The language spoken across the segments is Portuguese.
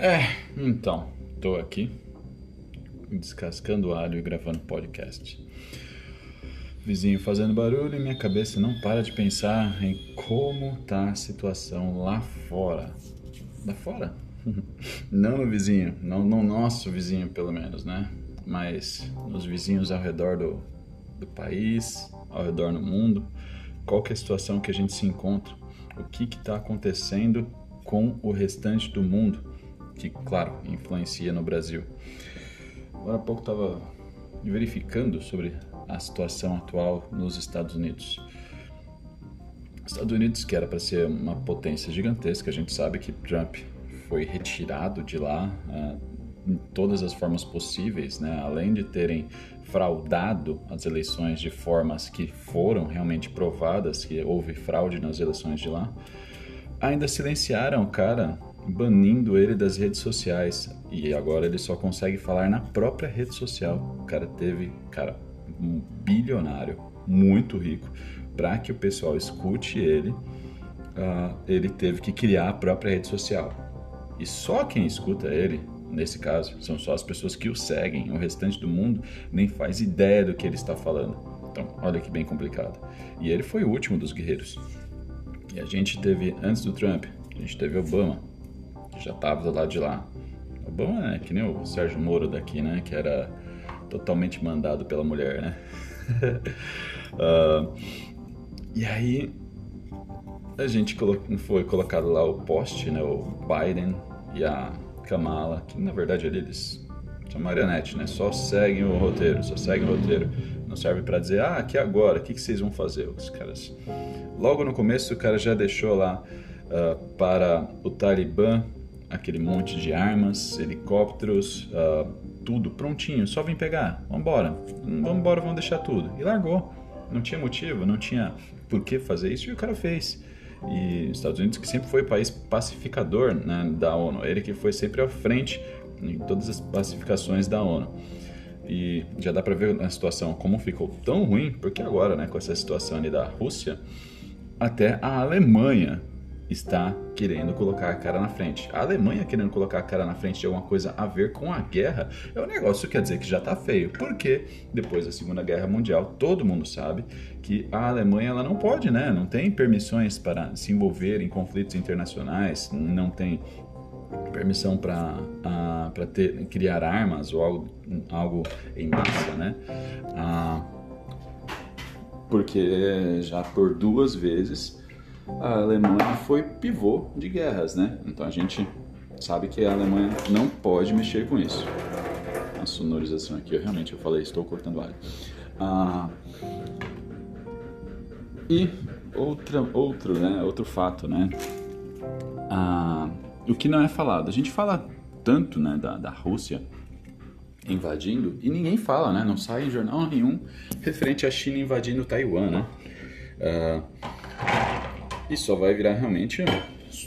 É, então, tô aqui descascando alho e gravando podcast. Vizinho fazendo barulho e minha cabeça não para de pensar em como tá a situação lá fora. Lá fora? não no vizinho, não no nosso vizinho pelo menos, né? Mas nos vizinhos ao redor do, do país, ao redor do mundo. Qual é a situação que a gente se encontra? O que está acontecendo com o restante do mundo? Que, claro, influencia no Brasil. Agora há pouco estava verificando sobre a situação atual nos Estados Unidos. Estados Unidos, que era para ser uma potência gigantesca, a gente sabe que Trump foi retirado de lá uh, em todas as formas possíveis, né? além de terem fraudado as eleições de formas que foram realmente provadas que houve fraude nas eleições de lá, ainda silenciaram o cara banindo ele das redes sociais. E agora ele só consegue falar na própria rede social. O cara teve, cara, um bilionário, muito rico, para que o pessoal escute ele, uh, ele teve que criar a própria rede social. E só quem escuta ele, nesse caso, são só as pessoas que o seguem. O restante do mundo nem faz ideia do que ele está falando. Então, olha que bem complicado. E ele foi o último dos guerreiros. E a gente teve, antes do Trump, a gente teve Obama, já estava do lado de lá. Obama é que nem o Sérgio Moro daqui, né? Que era totalmente mandado pela mulher, né? uh, e aí a gente foi colocado lá o poste, né? O Biden e a Kamala, que na verdade eles são marionete, né? Só seguem o roteiro, só seguem o roteiro. Não serve para dizer, ah, aqui agora, o que, que vocês vão fazer? Os caras. Logo no começo, o cara já deixou lá uh, para o Talibã aquele monte de armas, helicópteros, uh, tudo prontinho, só vem pegar, vambora, vambora, vamos deixar tudo. E largou. Não tinha motivo, não tinha por que fazer isso e o cara fez. E os Estados Unidos, que sempre foi o país pacificador né, da ONU, ele que foi sempre à frente em todas as pacificações da ONU. E já dá para ver a situação como ficou tão ruim, porque agora, né, com essa situação ali da Rússia, até a Alemanha está querendo colocar a cara na frente. A Alemanha querendo colocar a cara na frente de alguma coisa a ver com a guerra é um negócio que quer dizer que já está feio. Porque depois da Segunda Guerra Mundial, todo mundo sabe que a Alemanha ela não pode, né? Não tem permissões para se envolver em conflitos internacionais, não tem permissão para uh, ter criar armas ou algo, algo em massa, né? Uh, porque já por duas vezes a Alemanha foi pivô de guerras, né? Então a gente sabe que a Alemanha não pode mexer com isso. A sonorização aqui, eu realmente eu falei, estou cortando alho. Ah, e outra, outro, né, outro fato, né? Ah, o que não é falado. A gente fala tanto, né, da, da Rússia invadindo e ninguém fala, né? Não sai em jornal nenhum referente à China invadindo Taiwan, né? Ah, e só vai virar realmente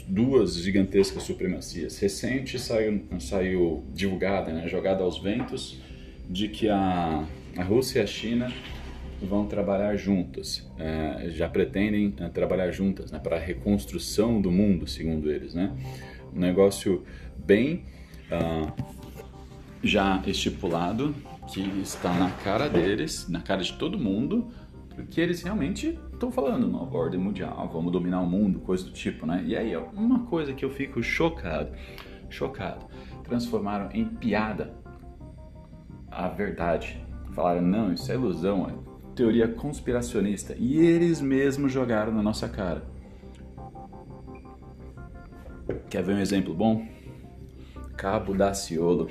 duas gigantescas supremacias. Recente saiu, saiu divulgada, né, jogada aos ventos, de que a, a Rússia e a China vão trabalhar juntas, é, já pretendem é, trabalhar juntas né, para a reconstrução do mundo, segundo eles. Né? Um negócio bem uh, já estipulado, que está na cara deles, na cara de todo mundo, porque eles realmente estão falando nova ordem mundial, vamos dominar o mundo, coisa do tipo, né? E aí, uma coisa que eu fico chocado, chocado, transformaram em piada a verdade. Falaram, não, isso é ilusão, é teoria conspiracionista. E eles mesmos jogaram na nossa cara. Quer ver um exemplo bom? Cabo Daciolo.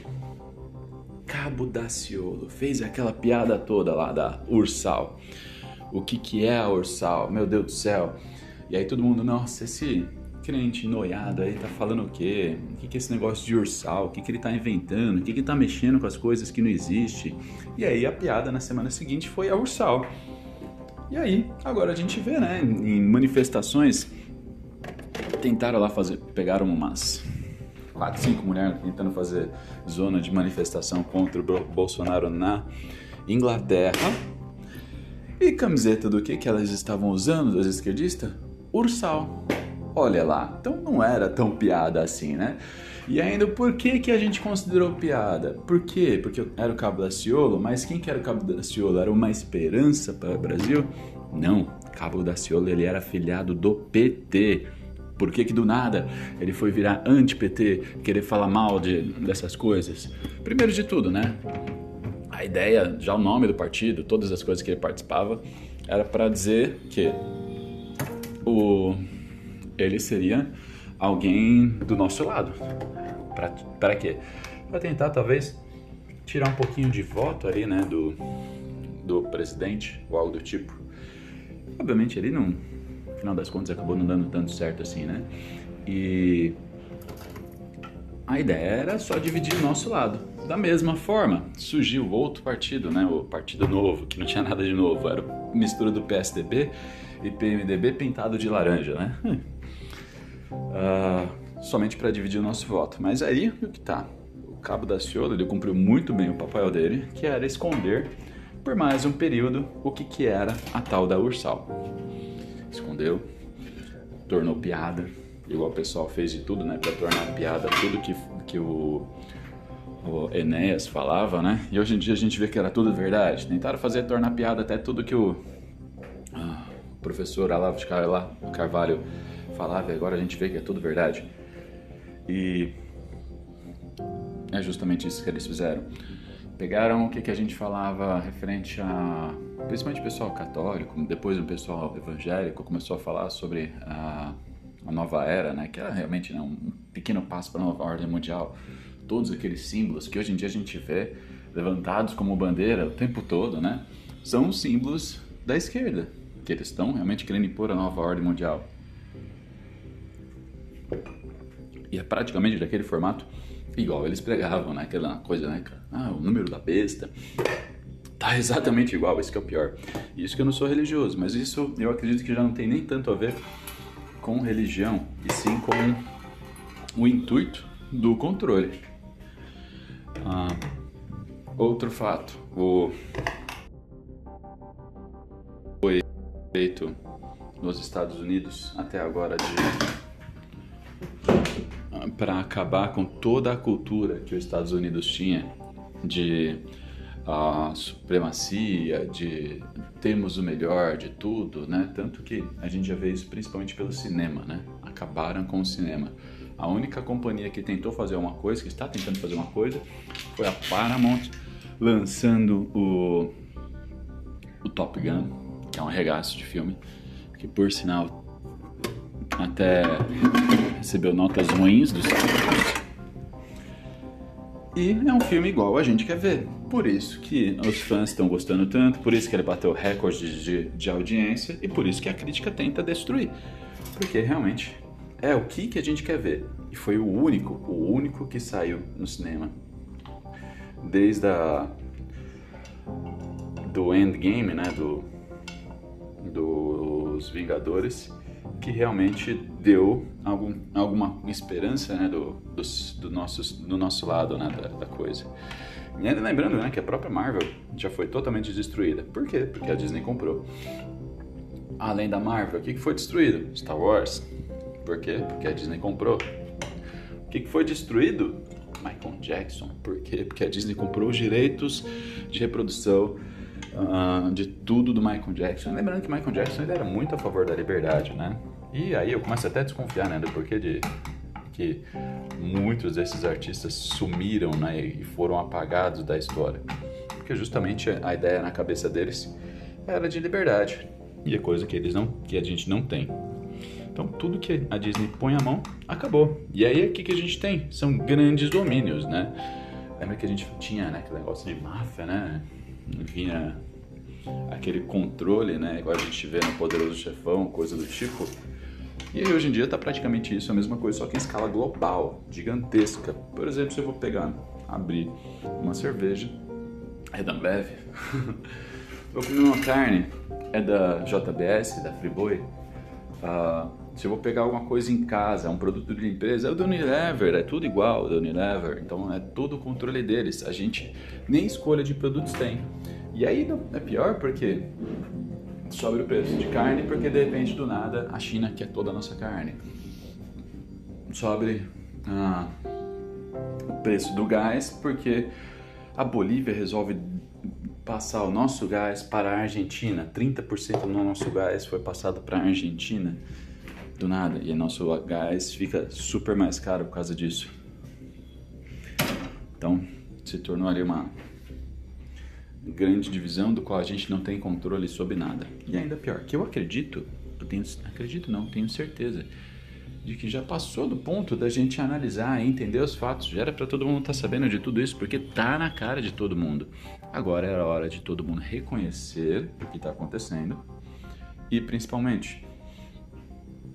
Cabo Daciolo fez aquela piada toda lá da Ursal o que, que é a Ursal, meu Deus do céu. E aí todo mundo, nossa, esse crente noiado aí tá falando o quê? O que, que é esse negócio de Ursal? O que, que ele tá inventando? O que, que tá mexendo com as coisas que não existe? E aí a piada na semana seguinte foi a Ursal. E aí, agora a gente vê, né, em manifestações, tentaram lá fazer, pegaram umas quatro, cinco mulheres tentando fazer zona de manifestação contra o Bolsonaro na Inglaterra e camiseta do que que elas estavam usando, das esquerdistas? Ursal. Olha lá, então não era tão piada assim, né? E ainda por que, que a gente considerou piada? Por quê? Porque era o Cabo da Ciolo, mas quem que era o Cabo da Ciolo? Era uma esperança para o Brasil? Não, Cabo da Ciolo ele era afiliado do PT. Por que, que do nada ele foi virar anti-PT, querer falar mal de, dessas coisas? Primeiro de tudo, né? A ideia, já o nome do partido, todas as coisas que ele participava, era para dizer que o, ele seria alguém do nosso lado. Para quê? Para tentar, talvez, tirar um pouquinho de voto ali, né, do, do presidente ou algo do tipo. Obviamente, ele não, no final das contas, acabou não dando tanto certo assim, né? E a ideia era só dividir o nosso lado. Da mesma forma, surgiu outro partido, né? O Partido Novo, que não tinha nada de novo, era mistura do PSDB e PMDB pintado de laranja, né? Uh, somente para dividir o nosso voto. Mas aí o que tá? O Cabo da Ciolo ele cumpriu muito bem o papel dele, que era esconder por mais um período o que, que era a tal da Ursal. Escondeu, tornou piada, igual o pessoal fez de tudo, né, para tornar piada tudo que, que o, o Enéas falava, né? E hoje em dia a gente vê que era tudo verdade. Tentaram fazer tornar piada até tudo que o ah, professor Olavo de Carvalho falava, e agora a gente vê que é tudo verdade. E é justamente isso que eles fizeram. Pegaram o que, que a gente falava referente a, principalmente o pessoal católico, depois o pessoal evangélico começou a falar sobre a, a nova era, né, que era realmente né, um pequeno passo para a nova ordem mundial. Todos aqueles símbolos que hoje em dia a gente vê levantados como bandeira o tempo todo, né, são símbolos da esquerda, que eles estão realmente querendo impor a nova ordem mundial. E é praticamente daquele formato igual eles pregavam, né? Aquela coisa, né? Ah, o número da besta. Tá exatamente igual, isso que é o pior. Isso que eu não sou religioso, mas isso eu acredito que já não tem nem tanto a ver com religião, e sim com o intuito do controle. Ah, outro fato, o foi feito nos Estados Unidos até agora de para acabar com toda a cultura que os Estados Unidos tinha de uh, supremacia, de termos o melhor de tudo, né? Tanto que a gente já vê isso principalmente pelo cinema, né? Acabaram com o cinema. A única companhia que tentou fazer uma coisa, que está tentando fazer uma coisa, foi a Paramount lançando o, o Top Gun, que é um regaço de filme, que por sinal até recebeu notas ruins dos. E é um filme igual a gente quer ver. Por isso que os fãs estão gostando tanto, por isso que ele bateu recorde de, de audiência e por isso que a crítica tenta destruir. Porque realmente é o que, que a gente quer ver. E foi o único, o único que saiu no cinema. Desde a do Endgame, né, do dos Vingadores, que realmente deu algum, alguma esperança né, do, do, do, nossos, do nosso lado né, da, da coisa. E ainda lembrando né, que a própria Marvel já foi totalmente destruída. Por quê? Porque a Disney comprou. Além da Marvel, o que foi destruído? Star Wars. Por quê? Porque a Disney comprou. O que foi destruído? Michael Jackson. Por quê? Porque a Disney comprou os direitos de reprodução uh, de tudo do Michael Jackson. Lembrando que Michael Jackson ele era muito a favor da liberdade, né? E aí eu começo até a desconfiar, né, do porquê de que muitos desses artistas sumiram, né, e foram apagados da história. Porque justamente a ideia na cabeça deles era de liberdade, e é coisa que eles não, que a gente não tem. Então tudo que a Disney põe a mão acabou. E aí o que, que a gente tem? São grandes domínios, né? Lembra que a gente tinha né, aquele negócio de máfia, né? vinha aquele controle, né? Igual a gente vê no Poderoso Chefão, coisa do tipo. E aí hoje em dia está praticamente isso, a mesma coisa, só que em escala global, gigantesca. Por exemplo, se eu vou pegar, abrir uma cerveja, é da Ambev. vou comer uma carne, é da JBS, da Friboi. Uh, se eu vou pegar alguma coisa em casa, um produto de limpeza, é o da Unilever, é tudo igual da Unilever. Então é tudo o controle deles. A gente nem escolha de produtos tem. E aí é pior porque sobe o preço de carne porque de repente do nada a China quer toda a nossa carne. sobre ah, o preço do gás, porque a Bolívia resolve passar o nosso gás para a Argentina. 30% do nosso gás foi passado para a Argentina do nada e nosso gás fica super mais caro por causa disso. Então se tornou ali uma grande divisão do qual a gente não tem controle sobre nada. E ainda pior, que eu acredito, eu tenho, acredito não, tenho certeza de que já passou do ponto da gente analisar e entender os fatos. Já era para todo mundo estar tá sabendo de tudo isso, porque tá na cara de todo mundo. Agora era hora de todo mundo reconhecer o que está acontecendo e principalmente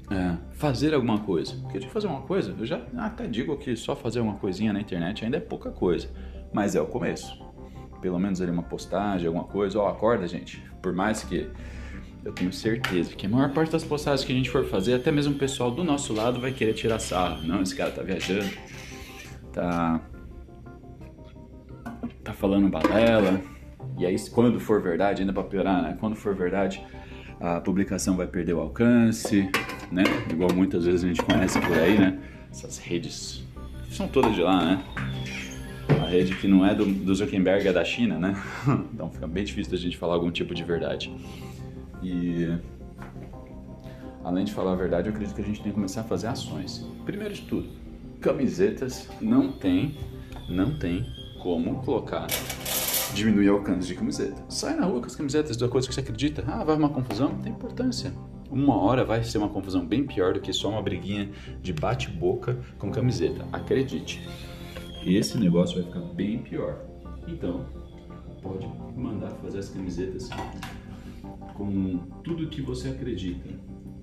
é, fazer alguma coisa. Porque de fazer uma coisa, eu já até digo que só fazer uma coisinha na internet ainda é pouca coisa, mas é o começo. Pelo menos ali uma postagem, alguma coisa. Ó, oh, acorda, gente. Por mais que eu tenho certeza que a maior parte das postagens que a gente for fazer, até mesmo o pessoal do nosso lado vai querer tirar sarro. Não, esse cara tá viajando, tá. tá falando balela. E aí, quando for verdade, ainda pra piorar, né? Quando for verdade, a publicação vai perder o alcance, né? Igual muitas vezes a gente conhece por aí, né? Essas redes são todas de lá, né? Rede que não é do, do Zuckerberg é da China, né? Então fica bem difícil da gente falar algum tipo de verdade. E além de falar a verdade, eu acredito que a gente tem que começar a fazer ações. Primeiro de tudo, camisetas não tem, não tem como colocar diminuir o alcance de camiseta. Sai na rua com as camisetas da coisa que você acredita. Ah, vai uma confusão? Não tem importância. Uma hora vai ser uma confusão bem pior do que só uma briguinha de bate-boca com camiseta. Acredite. Esse negócio vai ficar bem pior. Então, pode mandar fazer as camisetas com tudo que você acredita.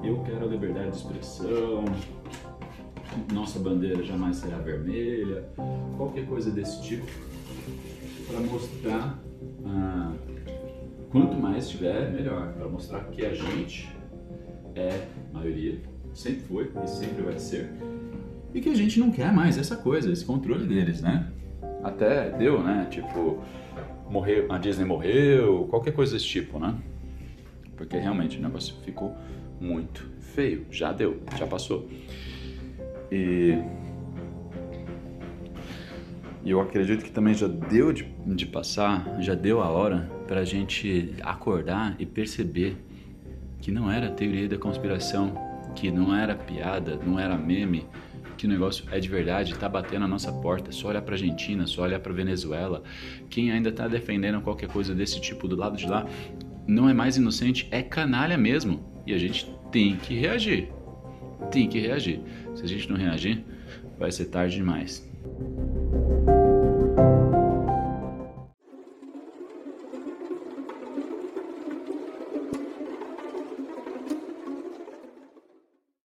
Eu quero a liberdade de expressão, nossa bandeira jamais será vermelha, qualquer coisa desse tipo, para mostrar ah, quanto mais tiver, melhor, para mostrar que a gente é maioria, sempre foi e sempre vai ser, e que a gente não quer mais essa coisa, esse controle deles, né? Até deu, né? Tipo, morreu, a Disney morreu, qualquer coisa desse tipo, né? porque realmente o negócio ficou muito feio. Já deu, já passou. E eu acredito que também já deu de, de passar, já deu a hora para a gente acordar e perceber que não era teoria da conspiração, que não era piada, não era meme, que o negócio é de verdade, está batendo na nossa porta. Só olhar para Argentina, só olhar para Venezuela. Quem ainda está defendendo qualquer coisa desse tipo do lado de lá não é mais inocente, é canalha mesmo. E a gente tem que reagir. Tem que reagir. Se a gente não reagir, vai ser tarde demais.